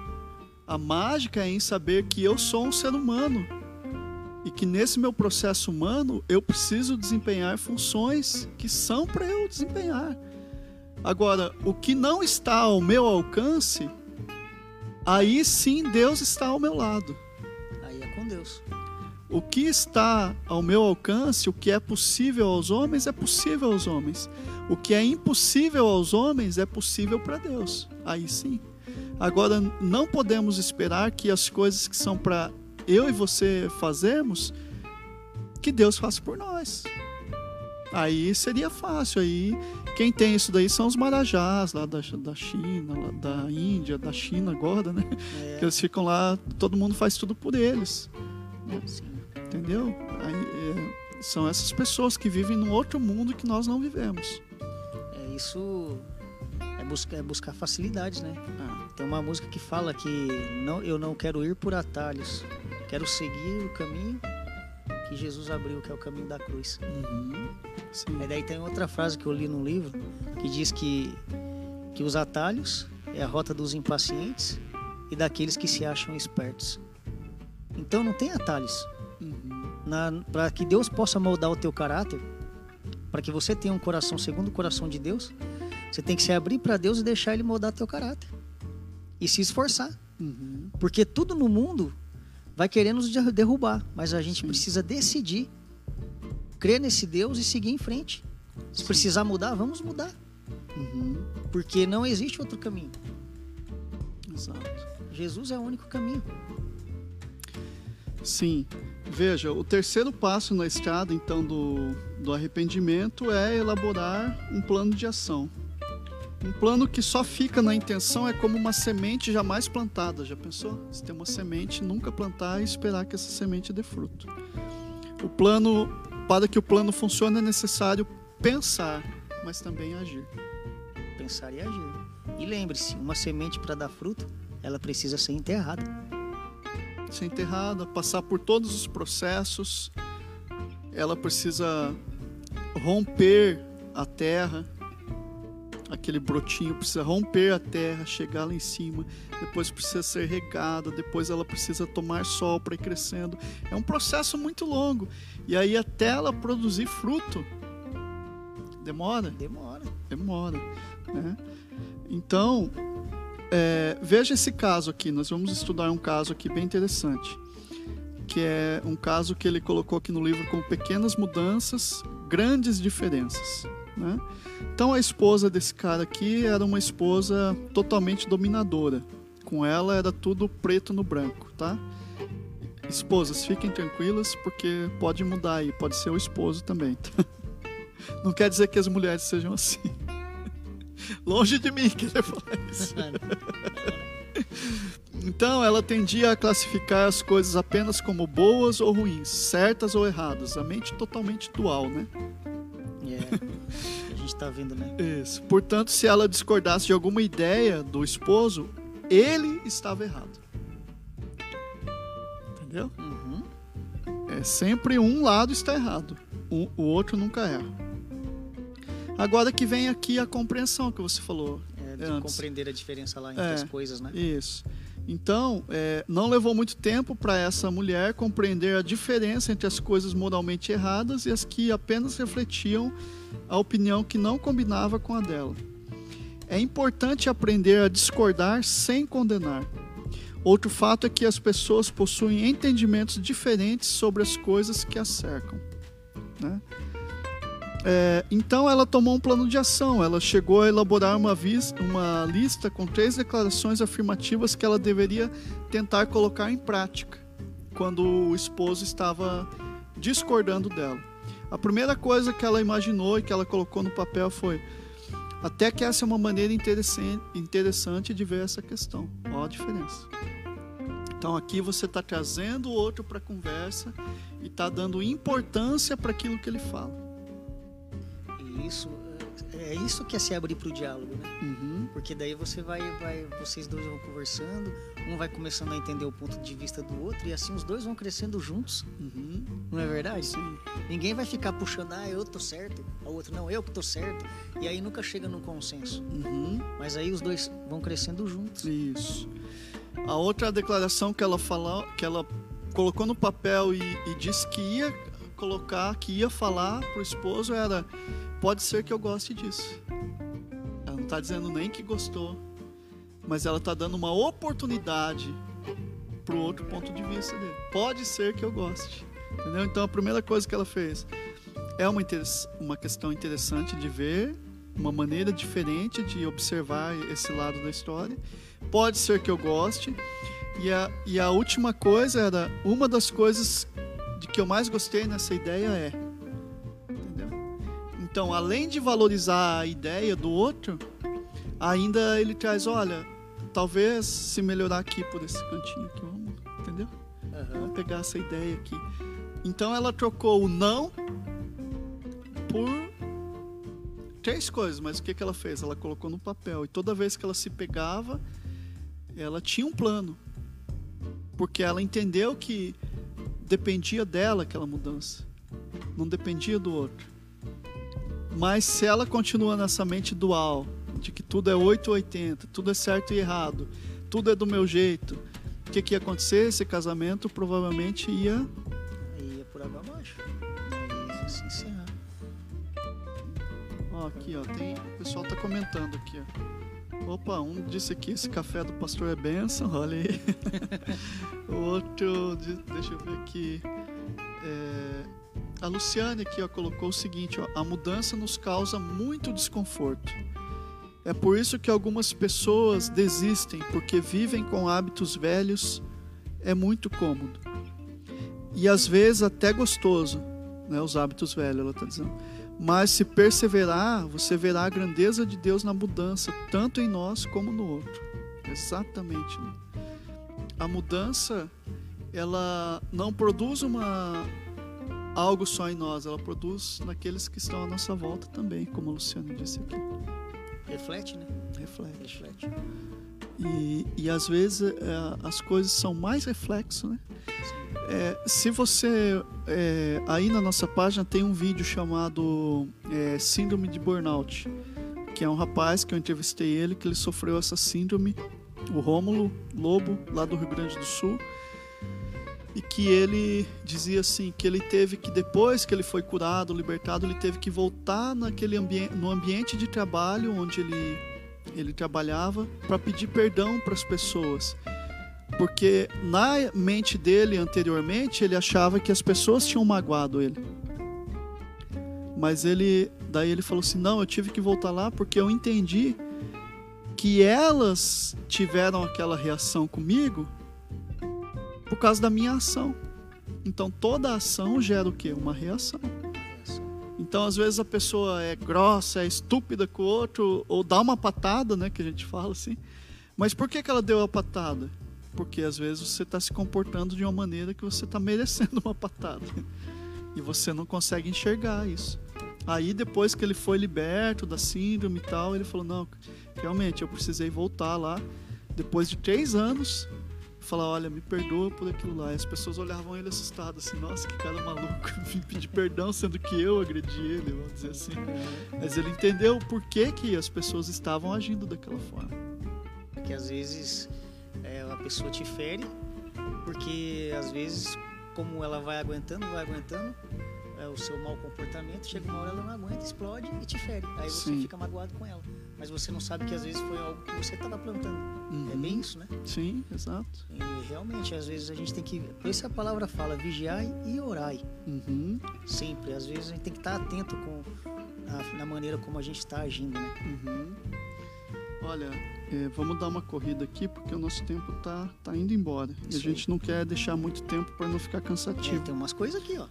A mágica é em saber que eu sou um ser humano e que nesse meu processo humano eu preciso desempenhar funções que são para eu desempenhar. Agora, o que não está ao meu alcance, aí sim Deus está ao meu lado. Aí é com Deus. O que está ao meu alcance, o que é possível aos homens, é possível aos homens. O que é impossível aos homens é possível para Deus. Aí sim. Agora, não podemos esperar que as coisas que são para eu e você fazermos, que Deus faça por nós. Aí seria fácil. Aí quem tem isso daí são os marajás lá da, da China, lá da Índia, da China agora, né? É. Que eles ficam lá, todo mundo faz tudo por eles. Sim. Entendeu? Aí, é, são essas pessoas que vivem num outro mundo que nós não vivemos. É isso é buscar, é buscar facilidades, né? Ah, tem uma música que fala que não, eu não quero ir por atalhos, quero seguir o caminho que Jesus abriu, que é o caminho da cruz. Uhum. E daí tem outra frase que eu li num livro que diz que, que os atalhos é a rota dos impacientes e daqueles que se acham espertos. Então não tem atalhos. Uhum. Para que Deus possa moldar o teu caráter, para que você tenha um coração segundo o coração de Deus, você tem que se abrir para Deus e deixar Ele moldar teu caráter. E se esforçar. Uhum. Porque tudo no mundo vai querer nos derrubar. Mas a gente Sim. precisa decidir crer nesse Deus e seguir em frente. Se Sim. precisar mudar, vamos mudar. Uhum. Porque não existe outro caminho. Exato. Jesus é o único caminho. Sim. Veja, o terceiro passo na estrada, então, do, do arrependimento é elaborar um plano de ação. Um plano que só fica na intenção é como uma semente jamais plantada. Já pensou? Se tem uma semente, nunca plantar e esperar que essa semente dê fruto. O plano, para que o plano funcione, é necessário pensar, mas também agir. Pensar e agir. E lembre-se, uma semente para dar fruto, ela precisa ser enterrada. Ser enterrada, passar por todos os processos. Ela precisa romper a terra, aquele brotinho precisa romper a terra, chegar lá em cima, depois precisa ser regada, depois ela precisa tomar sol para ir crescendo. É um processo muito longo. E aí até ela produzir fruto, demora? Demora. Demora. Né? Então, é, veja esse caso aqui. Nós vamos estudar um caso aqui bem interessante, que é um caso que ele colocou aqui no livro com pequenas mudanças, grandes diferenças. Né? Então a esposa desse cara aqui era uma esposa totalmente dominadora. Com ela era tudo preto no branco, tá? Esposas, fiquem tranquilas porque pode mudar aí, pode ser o esposo também. Tá? (laughs) Não quer dizer que as mulheres sejam assim. (laughs) Longe de mim querer falar isso. (laughs) Então ela tendia a classificar as coisas apenas como boas ou ruins, certas ou erradas. A mente totalmente dual, né? a gente está vendo, né? Isso. Portanto, se ela discordasse de alguma ideia do esposo, ele estava errado. Entendeu? Uhum. É sempre um lado está errado, o, o outro nunca erra. Agora que vem aqui a compreensão que você falou. É, de Antes. compreender a diferença lá entre É. as coisas, né? Isso. Então, é, não levou muito tempo para essa mulher compreender a diferença entre as coisas moralmente erradas e as que apenas refletiam a opinião que não combinava com a dela. É importante aprender a discordar sem condenar. Outro fato é que as pessoas possuem entendimentos diferentes sobre as coisas que as cercam. né? É, então ela tomou um plano de ação. Ela chegou a elaborar uma, vis- uma lista com três declarações afirmativas que ela deveria tentar colocar em prática quando o esposo estava discordando dela. A primeira coisa que ela imaginou e que ela colocou no papel foi: até que essa é uma maneira interessan- interessante de ver essa questão. Olha a diferença. Então aqui você está trazendo o outro para a conversa e está dando importância para aquilo que ele fala. E isso é isso que é se abrir para o diálogo, né? Uhum. Porque daí você vai, vai, vocês dois vão conversando, um vai começando a entender o ponto de vista do outro e assim os dois vão crescendo juntos, Uhum. não é verdade? Sim. Ninguém vai ficar puxando, ah, eu tô certo, o outro não, eu que tô certo, e aí nunca chega num consenso. Uhum. Mas aí os dois vão crescendo juntos. Isso. A outra declaração que ela falou, que ela colocou no papel e, e disse que ia colocar, que ia falar pro esposo era: pode ser que eu goste disso. Ela não está dizendo nem que gostou, mas ela está dando uma oportunidade pro outro ponto de vista dele. Pode ser que eu goste. Entendeu? Então a primeira coisa que ela fez é uma, uma questão interessante de ver, uma maneira diferente de observar esse lado da história. Pode ser que eu goste. E a, e a última coisa era uma das coisas de que eu mais gostei nessa ideia é. Então, além de valorizar a ideia do outro, ainda ele traz, olha, talvez se melhorar aqui por esse cantinho aqui, vamos, entendeu? Aham. Vamos pegar essa ideia aqui. Então ela trocou o não por três coisas, mas o que, que ela fez? Ela colocou no papel. E toda vez que ela se pegava, ela tinha um plano. Porque ela entendeu que dependia dela aquela mudança. Não dependia do outro. Mas se ela continua nessa mente dual, de que tudo é 880, tudo é certo e errado, tudo é do meu jeito, o que, que ia acontecer? Esse casamento provavelmente ia. É por água abaixo. Ia se encerrar. Ó, aqui, ó, tem. O pessoal tá comentando aqui, ó. Opa, um disse aqui: esse café do pastor é benção, olha aí. (laughs) o outro, deixa eu ver aqui. É, a Luciane aqui, ó, colocou o seguinte: ó, a mudança nos causa muito desconforto. É por isso que algumas pessoas desistem, porque vivem com hábitos velhos. É muito cômodo. E às vezes até gostoso, né, os hábitos velhos, ela está dizendo. Mas se perseverar, você verá a grandeza de Deus na mudança, tanto em nós como no outro. Exatamente. né? A mudança, ela não produz uma algo só em nós, ela produz naqueles que estão à nossa volta também, como o Luciano disse aqui. Reflete, né? Reflete. Reflete. E, e às vezes é, as coisas são mais reflexo, né? É, se você é, aí na nossa página tem um vídeo chamado é, síndrome de burnout, que é um rapaz que eu entrevistei ele que ele sofreu essa síndrome, o Rômulo Lobo lá do Rio Grande do Sul, e que ele dizia assim que ele teve que depois que ele foi curado, libertado, ele teve que voltar naquele ambiente, no ambiente de trabalho onde ele ele trabalhava para pedir perdão para as pessoas. Porque na mente dele anteriormente, ele achava que as pessoas tinham magoado ele. Mas ele, daí ele falou assim: "Não, eu tive que voltar lá porque eu entendi que elas tiveram aquela reação comigo por causa da minha ação. Então toda ação gera o quê? Uma reação. Então, às vezes a pessoa é grossa, é estúpida com o outro, ou dá uma patada, né, que a gente fala assim. Mas por que, que ela deu a patada? Porque às vezes você está se comportando de uma maneira que você está merecendo uma patada. E você não consegue enxergar isso. Aí, depois que ele foi liberto da síndrome e tal, ele falou: Não, realmente, eu precisei voltar lá depois de três anos, falar, olha, me perdoa por aquilo lá. E as pessoas olhavam ele assustado, assim, nossa, que cara maluco, (laughs) vim pedir perdão, sendo que eu agredi ele, vamos dizer assim. Mas ele entendeu por que, que as pessoas estavam agindo daquela forma. Porque às vezes é, a pessoa te fere, porque às vezes, como ela vai aguentando, vai aguentando, é, o seu mau comportamento, chega uma hora ela não aguenta, explode e te fere. Aí você Sim. fica magoado com ela. Mas você não sabe que às vezes foi algo que você estava plantando. É Uhum. bem isso, né? Sim, exato. E realmente, às vezes a gente tem que. Por isso a palavra fala, vigiai e orai. Uhum, Sempre. Às vezes a gente tem que estar atento com na, na maneira como a gente está agindo, né? uhum. Olha, é, vamos dar uma corrida aqui porque o nosso tempo tá, tá indo embora. e a Isso aí. gente não quer deixar muito tempo para não ficar É, cansativo. tem umas coisas aqui, (laughs) ó.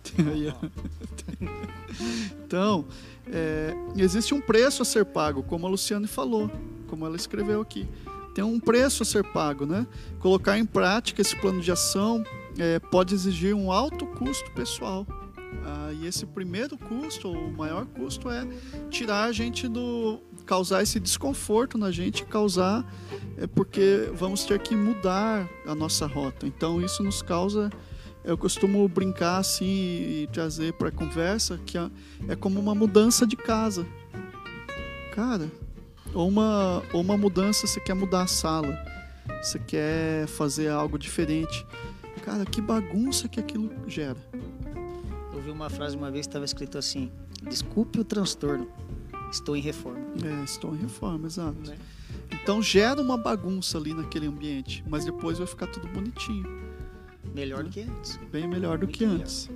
Então, é, existe um preço a ser pago, como a Luciane falou, como ela escreveu aqui. Tem um preço a ser pago, né? Colocar em prática esse plano de ação é, pode exigir um alto custo pessoal. Ah, e esse primeiro custo, ou o maior custo, é tirar a gente do. Causar esse desconforto na gente, causar. É porque vamos ter que mudar a nossa rota. Então, isso nos causa eu costumo brincar assim e trazer para conversa que é- como uma mudança de casa. Cara, ou uma, ou uma mudança, você quer mudar a sala, você quer fazer algo diferente. Cara, que bagunça que aquilo gera. Eu vi uma frase uma vez que estava escrito assim: Desculpe o transtorno, estou em reforma. É, estou em reforma, exato. Né? Então gera uma bagunça ali naquele ambiente, mas depois vai ficar tudo bonitinho. Melhor do que antes. bem melhor do que melhor. antes.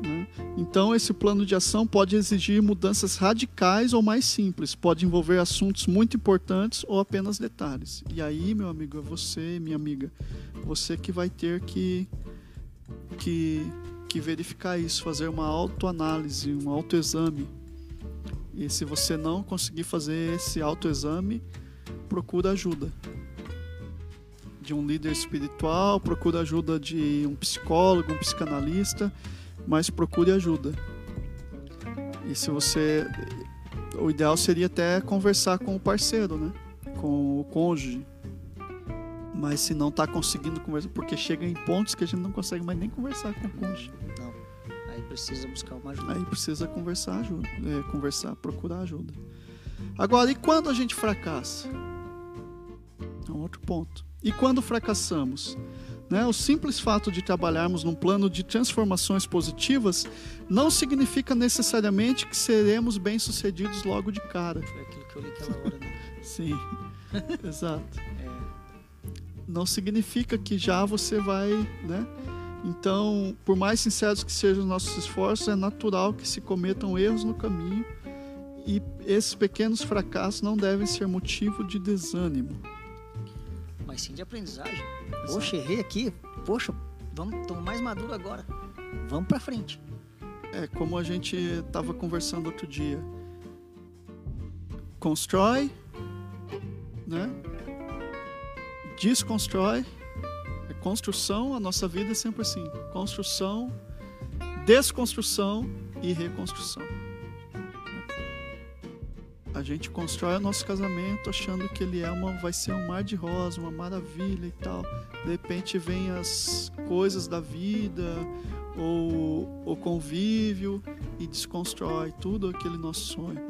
né? Então, esse plano de ação pode exigir mudanças radicais ou mais simples, pode envolver assuntos muito importantes ou apenas detalhes. E aí, meu amigo, é você, minha amiga, você que vai ter que, que, que verificar isso, fazer uma autoanálise, um autoexame. E se você não conseguir fazer esse autoexame, procura ajuda de um líder espiritual, procure ajuda de um psicólogo, um psicanalista, mas procure ajuda. E se você. O ideal seria até conversar com o parceiro, né? Com o cônjuge. Mas se não está conseguindo conversar, porque chega em pontos que a gente não consegue mais nem conversar com o cônjuge. Precisa buscar uma ajuda. Aí precisa conversar ajuda, é, conversar, procurar ajuda. Agora, e quando a gente fracassa? É um outro ponto. E quando fracassamos? Né? O simples fato de trabalharmos num plano de transformações positivas não significa necessariamente que seremos bem-sucedidos logo de cara. Foi aquilo que eu li aquela hora, né? (laughs) Sim, (laughs) exato. É, Não significa que já você vai, né? Então, por mais sinceros que sejam os nossos esforços, é natural que se cometam erros no caminho e esses pequenos fracassos não devem ser motivo de desânimo. mas sim de aprendizagem. Poxa, errei aqui. Poxa, vamos, estamos mais maduro agora. Vamos pra frente. É como a gente estava conversando outro dia. Constrói, né? Desconstrói. É construção, a nossa vida é sempre assim: construção, desconstrução e reconstrução. A gente constrói o nosso casamento achando que ele é uma, vai ser um mar de rosa, uma maravilha e tal. De repente vem as coisas da vida, ou o convívio e desconstrói tudo aquele nosso sonho.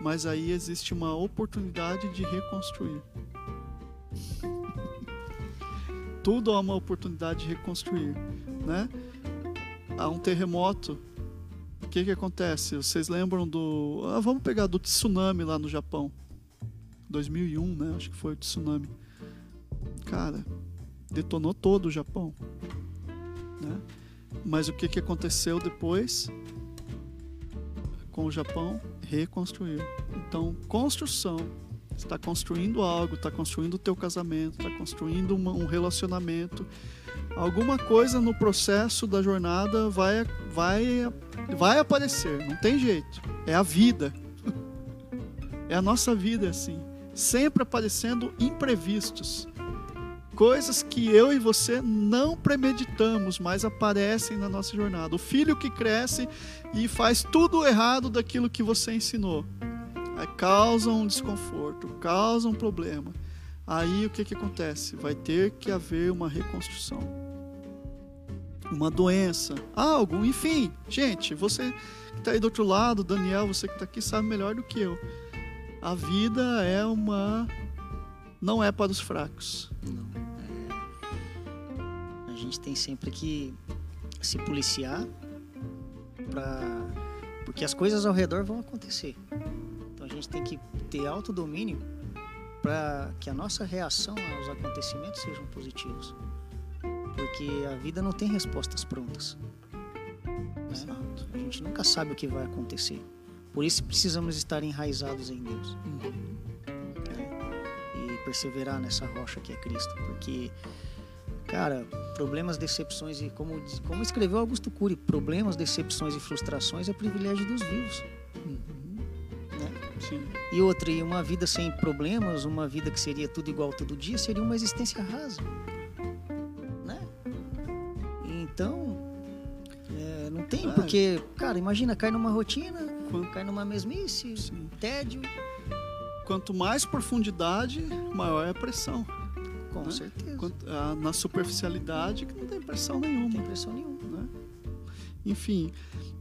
Mas aí existe uma oportunidade de reconstruir. Tudo há uma oportunidade de reconstruir, né? Há um terremoto. O que que acontece? Vocês lembram do, ah, vamos pegar do tsunami lá no Japão. 2001, né? Acho que foi o tsunami. Cara, detonou todo o Japão, né? Mas o que, que aconteceu depois com o Japão? Reconstruiu. Então, construção. Está construindo algo, está construindo o teu casamento, está construindo uma- um relacionamento. Alguma coisa no processo da jornada vai, vai, vai aparecer, não tem jeito. É a vida. (laughs) É a nossa vida assim. Sempre aparecendo imprevistos coisas que eu e você não premeditamos, mas aparecem na nossa jornada. O filho que cresce e faz tudo errado daquilo que você ensinou. Aí causa um desconforto, causa um problema. aí o que, que acontece? Vai ter que haver uma reconstrução. Uma doença, algo, enfim. Gente, você que está aí do outro lado, Daniel, você que está aqui sabe melhor do que eu. A vida é uma. Não é para os fracos. Não. É... A gente tem sempre que se policiar para porque as coisas ao redor vão acontecer. A gente tem que ter autodomínio para que a nossa reação aos acontecimentos sejam positivos. Porque a vida não tem respostas prontas. Né? A gente nunca sabe o que vai acontecer. Por isso precisamos estar enraizados em Deus. Uhum. Né? E perseverar nessa rocha que é Cristo. Porque Cara, problemas, decepções e como, como escreveu Augusto Cury, problemas, decepções e frustrações é privilégio dos vivos. Uhum. Sim. E outra, e uma vida sem problemas, uma vida que seria tudo igual todo dia, seria uma existência rasa. Né? Então, é, não tem, ah. porque, cara, imagina, cai numa rotina, Quanto... cai numa mesmice, Sim. tédio. Quanto mais profundidade, maior é a pressão. Com né? certeza. Ah, na superficialidade, que não tem pressão nenhuma. Não tem pressão nenhuma. Né? Enfim,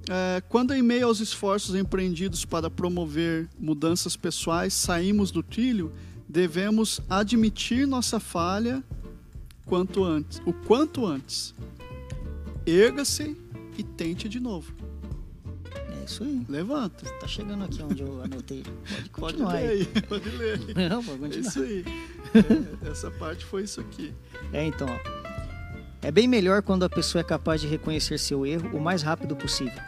é, quando em meio aos esforços empreendidos para promover mudanças pessoais, saímos do trilho, devemos admitir nossa falha quanto antes, o quanto antes. Erga-se e tente de novo. É isso aí. Levanta. Tá chegando aqui onde eu anotei. Pode continuar. Pode ler aí. Pode ler. (laughs) Não, pode continuar. É isso aí. É, essa parte foi isso aqui. É, então, ó. É bem melhor quando a pessoa é capaz de reconhecer seu erro o mais rápido possível.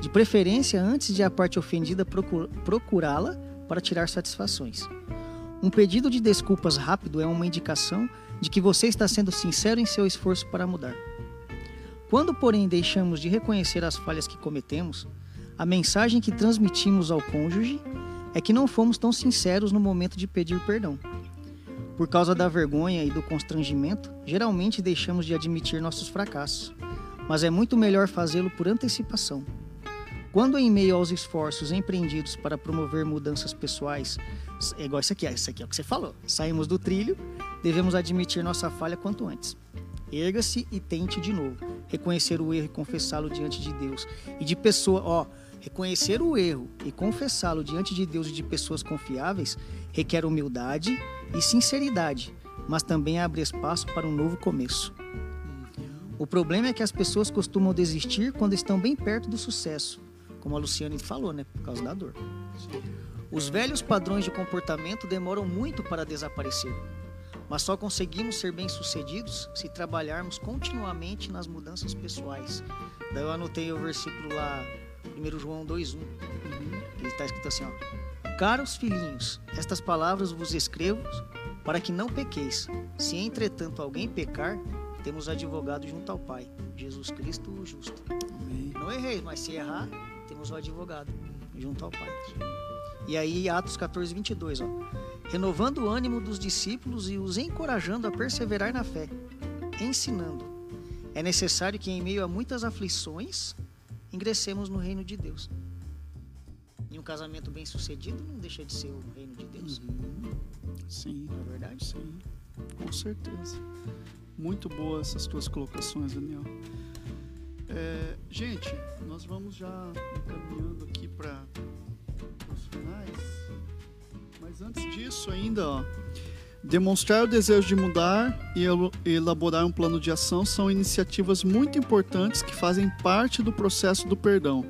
De preferência, antes de a parte ofendida procurá-la para tirar satisfações. Um pedido de desculpas rápido é uma indicação de que você está sendo sincero em seu esforço para mudar. Quando, porém, deixamos de reconhecer as falhas que cometemos, a mensagem que transmitimos ao cônjuge é que não fomos tão sinceros no momento de pedir perdão. Por causa da vergonha e do constrangimento, geralmente deixamos de admitir nossos fracassos, mas é muito melhor fazê-lo por antecipação. Quando, em meio aos esforços empreendidos para promover mudanças pessoais, é igual isso aqui, isso aqui é o que você falou, saímos do trilho, devemos admitir nossa falha quanto antes. Erga-se e tente de novo. Reconhecer o erro e confessá-lo diante de Deus. E de pessoa, ó, reconhecer o erro e confessá-lo diante de Deus e de pessoas confiáveis requer humildade e sinceridade, mas também abre espaço para um novo começo. O problema é que as pessoas costumam desistir quando estão bem perto do sucesso, como a Luciane falou, né, por causa da dor. Os velhos padrões de comportamento demoram muito para desaparecer, mas só conseguimos ser bem-sucedidos se trabalharmos continuamente nas mudanças pessoais. Daí eu anotei o versículo lá, 1 João 2:1, que está escrito assim, ó: Caros filhinhos, estas palavras vos escrevo para que não pequeis. Se entretanto alguém pecar, temos advogado junto ao Pai, Jesus Cristo o justo. Amém. Não errei, mas se errar, temos o advogado junto ao Pai. E aí, Atos 14, 22, ó. Renovando o ânimo dos discípulos e os encorajando a perseverar na fé, ensinando. É necessário que, em meio a muitas aflições, ingressemos no reino de Deus. E um casamento bem sucedido não deixa de ser o reino de Deus. Uhum. Sim. Não é verdade? Sim. Com certeza. Muito boas essas tuas colocações, Daniel. É, gente, nós vamos já encaminhando aqui para os finais. Mas antes disso ainda, ó, demonstrar o desejo de mudar e elaborar um plano de ação são iniciativas muito importantes que fazem parte do processo do perdão.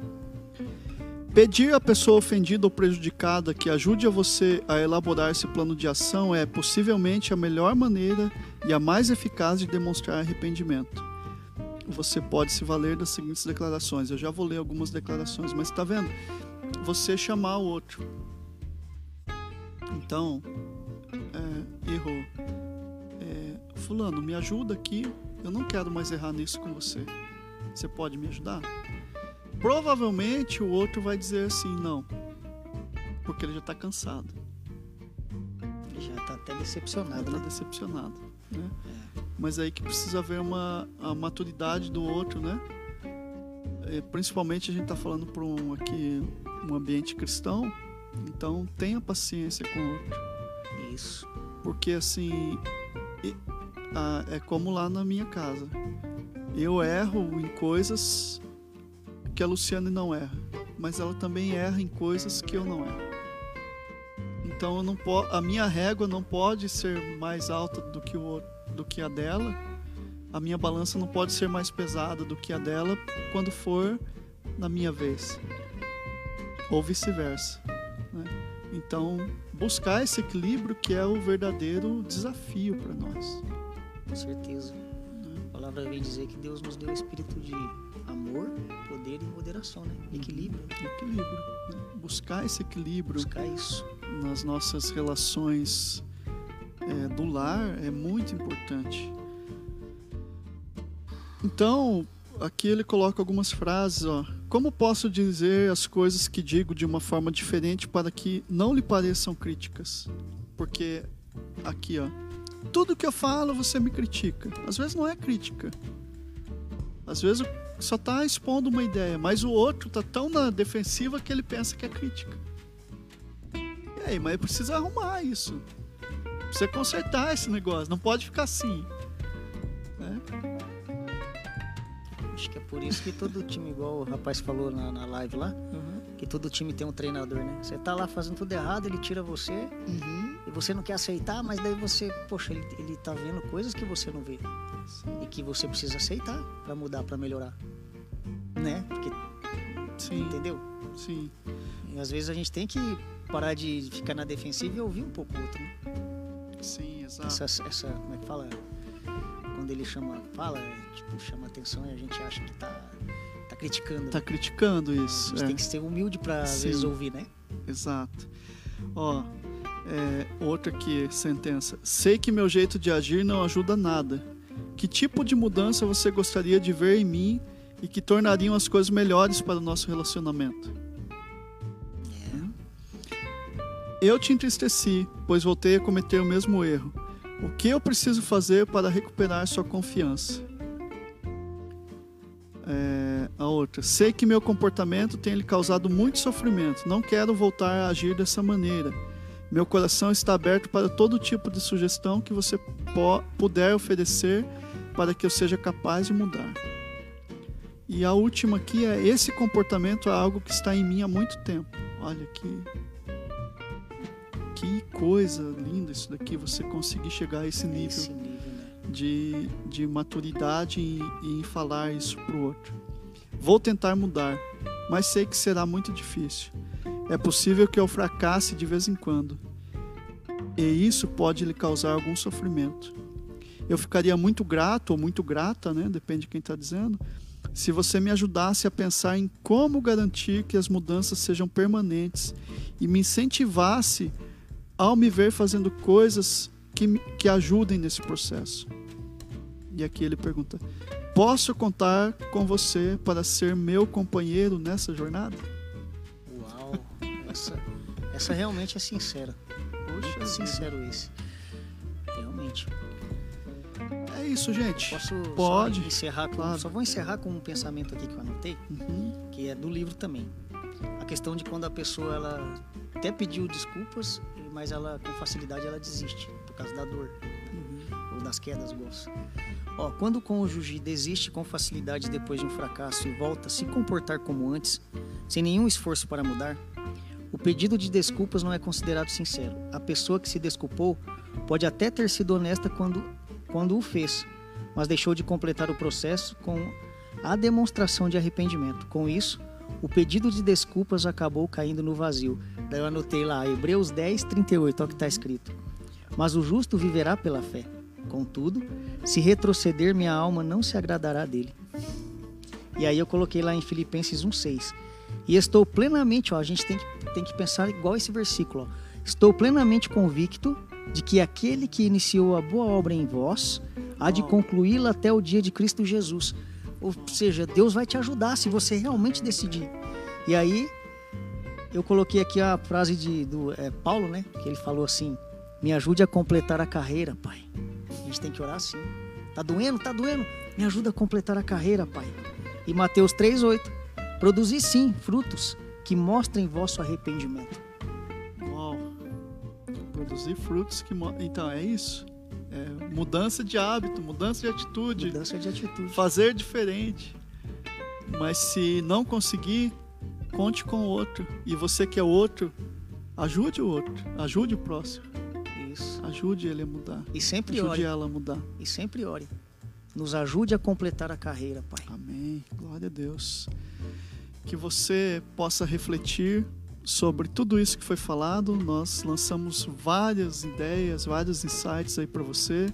Pedir à pessoa ofendida ou prejudicada que ajude a você a elaborar esse plano de ação é possivelmente a melhor maneira e a mais eficaz de demonstrar arrependimento. Você pode se valer das seguintes declarações. Eu já vou ler algumas declarações, mas está vendo? Você chamar o outro. Então, errou. É, fulano, me ajuda aqui. Eu não quero mais errar nisso com você. Você pode me ajudar? Provavelmente o outro vai dizer assim, não. Porque ele já está cansado. Ele já está até decepcionado. Está né? decepcionado. Né? É. Mas aí que precisa haver uma a maturidade do outro, né? É, principalmente a gente está falando para um aqui um ambiente cristão, então tenha paciência com o outro. Isso. Porque assim, é como lá na minha casa. Eu erro em coisas que a Luciane não erra, mas ela também erra em coisas que eu não erro. Então eu não po- a minha régua não pode ser mais alta do que, o, do que a dela. A minha balança não pode ser mais pesada do que a dela quando for na minha vez. Ou vice-versa. Né? Então, buscar esse equilíbrio que é o verdadeiro desafio para nós. Com certeza. A palavra vem dizer que Deus nos deu o espírito de amor, poder e moderação, né? Equilíbrio. Equilíbrio. né? Buscar esse equilíbrio Buscar isso. nas nossas relações é, do lar é muito importante. Então, aqui ele coloca algumas frases, ó. Como posso dizer as coisas que digo de uma forma diferente para que não lhe pareçam críticas? Porque aqui, ó, tudo que eu falo você me critica. Às vezes não é crítica. Às vezes só está expondo uma ideia, mas o outro tá tão na defensiva que ele pensa que é crítica. E aí, mas precisa arrumar isso. Precisa consertar esse negócio. Não pode ficar assim. né? Acho que é por isso que todo time, igual o rapaz falou na, na live lá, que todo time tem um treinador, né? Você tá lá fazendo tudo errado, ele tira você Uhum. e você não quer aceitar, mas daí você, poxa, ele, ele tá vendo coisas que você não vê e que você precisa aceitar pra mudar, pra melhorar. Né? Porque, Sim, entendeu? sim. E às vezes a gente tem que parar de ficar na defensiva e ouvir um pouco o outro, né? Sim, exato. Essa, essa, como é que fala? Quando ele chama, fala, é, tipo, chama atenção e a gente acha que tá, tá criticando. Tá né? criticando A isso. gente é. tem que ser humilde vezes ouvir, né? Exato. Ó, é, outra aqui, sentença. Sei que meu jeito de agir não ajuda nada. Que tipo de mudança você gostaria de ver em mim e que tornariam as coisas melhores para o nosso relacionamento? Eu te entristeci, pois voltei a cometer o mesmo erro. O que eu preciso fazer para recuperar sua confiança? É, a outra. Sei que meu comportamento tem lhe causado muito sofrimento. Não quero voltar a agir dessa maneira. Meu coração está aberto para todo tipo de sugestão que você puder oferecer para que eu seja capaz de mudar. E a última aqui é: esse comportamento é algo que está em mim há muito tempo. Olha que que coisa linda isso daqui, você conseguir chegar a esse nível Esse nível, né? de, de maturidade em, em falar isso para o outro. Vou tentar mudar, mas sei que será muito difícil. É possível que eu fracasse de vez em quando, e isso pode lhe causar algum sofrimento. Eu ficaria muito grato ou muito grata, né? depende de quem está dizendo, se você me ajudasse a pensar em como garantir que as mudanças sejam permanentes e me incentivasse ao me ver fazendo coisas que, que ajudem nesse processo. E aqui ele pergunta: Posso contar com você para ser meu companheiro nessa jornada? Uau, essa, essa realmente é sincera. Poxa, Muito sincero esse. Realmente. é isso, gente. Posso Pode, só encerrar com, claro. só vou encerrar com um pensamento aqui que eu anotei, Uhum, que é do livro também. A questão de quando a pessoa ela até pediu desculpas, mas ela com facilidade ela desiste por causa da dor uhum. ou das quedas, gosto. Ó, quando o cônjuge desiste com facilidade depois de um fracasso e volta a se comportar como antes, sem nenhum esforço para mudar, o pedido de desculpas não é considerado sincero. A pessoa que se desculpou pode até ter sido honesta quando, quando o fez, mas deixou de completar o processo com a demonstração de arrependimento. Com isso, o pedido de desculpas acabou caindo no vazio. Daí eu anotei lá, Hebreus 10, 38, olha o que está escrito. Mas o justo viverá pela fé. Contudo, se retroceder, minha alma não se agradará dele. E aí eu coloquei lá em Filipenses 1,6. E estou plenamente, ó, a gente tem que, tem que pensar igual esse versículo. Ó. Estou plenamente convicto de que aquele que iniciou a boa obra em vós há de concluí-la até o dia de Cristo Jesus. Ou seja, Deus vai te ajudar se você realmente decidir. E aí eu coloquei aqui a frase de, do é, Paulo, né? Que ele falou assim: Me ajude a completar a carreira, pai. A gente tem que orar assim. Tá doendo? Tá doendo? Me ajuda a completar a carreira, pai. E Mateus 3,8: Produzi sim frutos que mostrem vosso arrependimento. Uau. produzir frutos que. Então, é isso. É mudança de hábito, mudança de atitude. Mudança de atitude. Fazer diferente. Mas se não conseguir, conte com o outro. E você que é o outro, ajude o outro. Ajude o próximo. Isso. Ajude ele a mudar. E sempre ajude ore. ela a mudar. E sempre ore. Nos ajude a completar a carreira, Pai. Amém. Glória a Deus. Que você possa refletir sobre tudo isso que foi falado. Nós lançamos várias ideias, vários insights aí para você,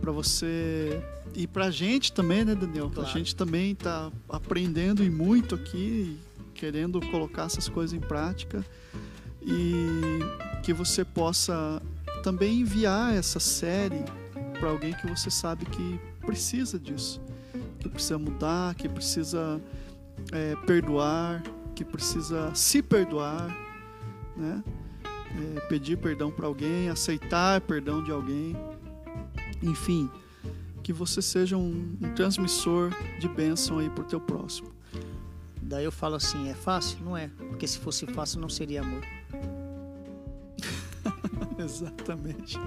para você e para a gente também, né, Daniel? Claro. A gente também está aprendendo e muito aqui, querendo colocar essas coisas em prática e que você possa também enviar essa série para alguém que você sabe que precisa disso, que precisa mudar, que precisa é, perdoar, que precisa se perdoar, né? É, pedir perdão para alguém, aceitar perdão de alguém, enfim, que você seja um, um transmissor de bênção aí para o teu próximo. Daí eu falo assim, é fácil? Não é. Porque se fosse fácil não seria amor. (laughs) Exatamente.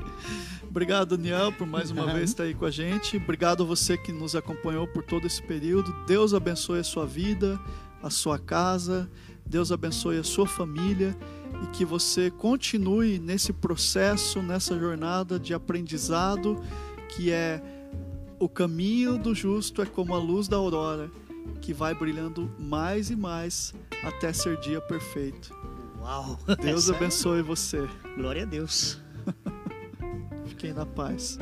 Obrigado, Daniel, por mais uma vez estar aí com a gente. Obrigado a você que nos acompanhou por todo esse período. Deus abençoe a sua vida, a sua casa. Deus abençoe a sua família e que você continue nesse processo, nessa jornada de aprendizado, que é o caminho do justo é como a luz da aurora, que vai brilhando mais e mais até ser dia perfeito. Uau! (laughs) Deus é- abençoe você. Glória a Deus. (laughs) Fiquem na paz.